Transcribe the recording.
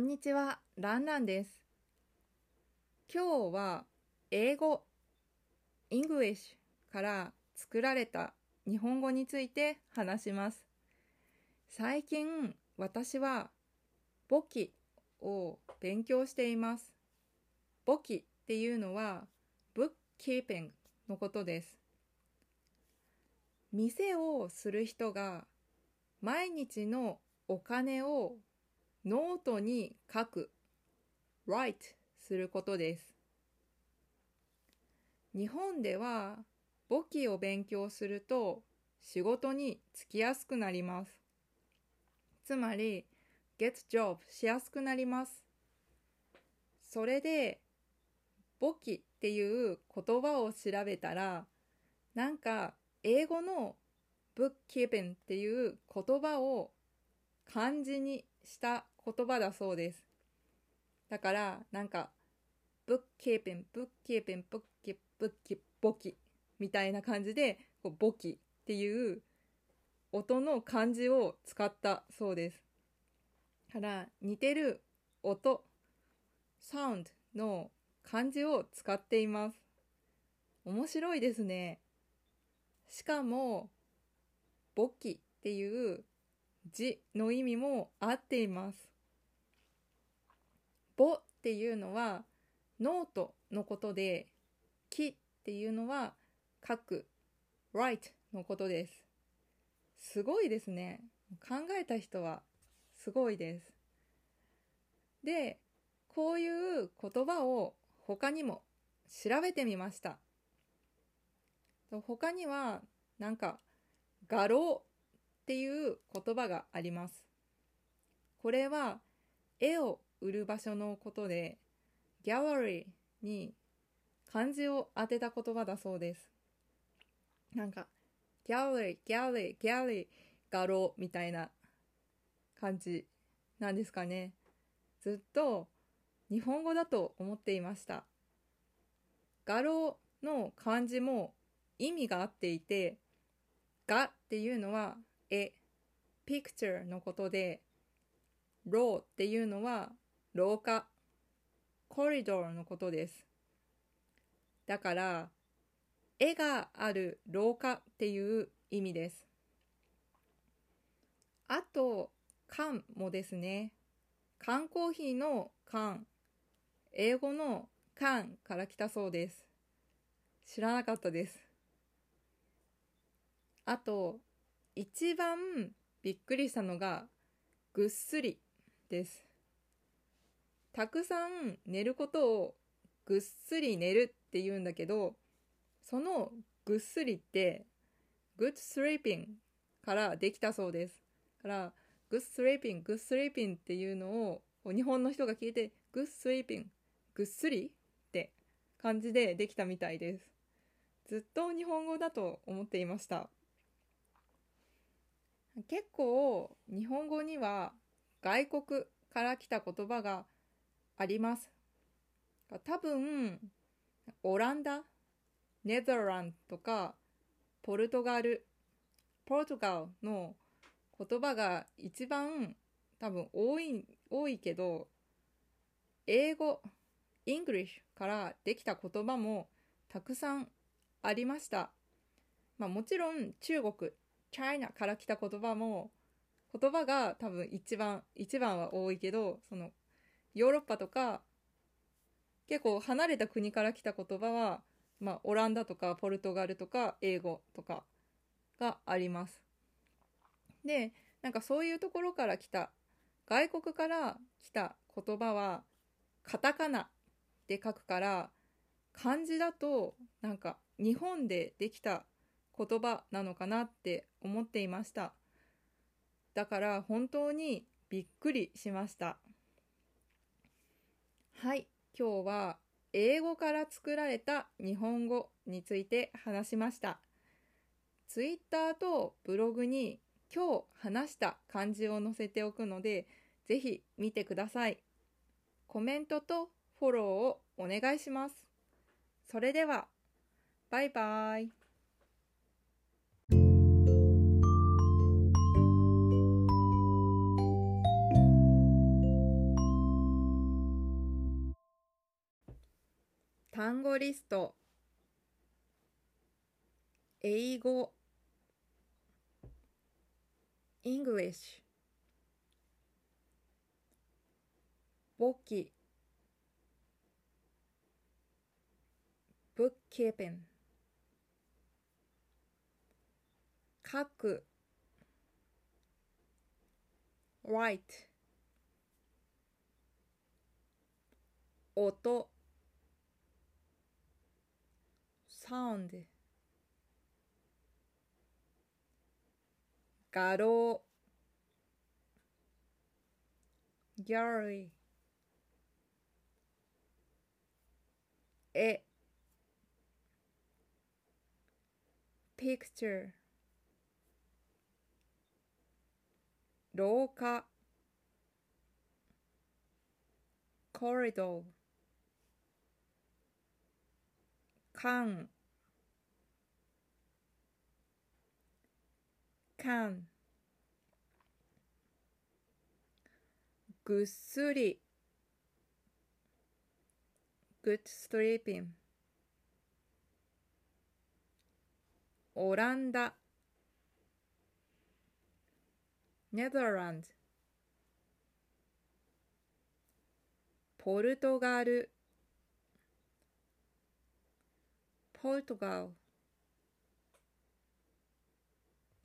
んにちは、ランランです。今日は英語、English から作られた日本語について話します。最近私は簿記を勉強しています。簿記っていうのは bookkeeping のことです。店をする人が毎日のお金をノートに書く write することです。日本では簿記を勉強すると仕事に就きやすくなります。つまり get job しやすくなります。それで簿記っていう言葉を調べたらなんか英語の bookkeeping っていう言葉を漢字にした言葉だそうです。だから、なんか、ブッキーピン、ブッキーピン、ブッキ、ブッキ、ボキみたいな感じで、こうボキっていう音の漢字を使ったそうです。から似てる音、サウンドの漢字を使っています。面白いですね。しかも、ボキっていう字の意味も合っています。ぼっていうのはノートのことで、きっていうのは書く、write のことです。すごいですね。考えた人はすごいです。で、こういう言葉を他にも調べてみました。他にはなんか画廊っていう言葉があります。これは絵を売る場所のことで、ギャラリーに漢字を当てた言葉だそうです。なんか、ギャラリー、ギャラリー、ギャラリー、画廊みたいな感じなんですかね。ずっと日本語だと思っていました。画廊の漢字も意味があっていて、画っていうのは絵、picture のことで、ローっていうのは廊下、コリドーのことです。だから、絵がある廊下っていう意味です。あと、缶もですね。缶コーヒーの缶、英語の缶から来たそうです。知らなかったです。あと、一番びっくりしたのがぐっすりです。たくさん寝ることをぐっすり寝るって言うんだけど、そのぐっすりって good sleeping からできたそうです。から good sleeping, good sleeping っていうのを日本の人が聞いて good sleeping ぐっすりって感じでできたみたいです。ずっと日本語だと思っていました。結構日本語には外国から来た言葉があります。多分、オランダ、 Netherland とか、ポルトガル、ポルトガルの言葉が一番多分多い、多いけど、英語、 English からできた言葉もたくさんありました。まあもちろん中国、China から来た言葉も、言葉が多分一番、一番は多いけど、その、ヨーロッパとか、結構離れた国から来た言葉は、まあ、オランダとかポルトガルとか英語とかがあります。で、なんかそういうところから来た、外国から来た言葉は、カタカナで書くから、漢字だと、なんか日本でできた言葉なのかなって思っていました。だから本当にびっくりしました。はい、今日は英語から作られた日本語について話しました。ツイッターとブログに今日話した漢字を載せておくので、ぜひ見てください。コメントとフォローをお願いします。それでは、バイバイ。単語リスト英語 English 簿記 bookkeeping 書く write 音 sound 画廊 gallery 絵 picture 廊下 corridor 缶 can ぐっすり good sleeping オランダ Netherlands ポルトガル Portugal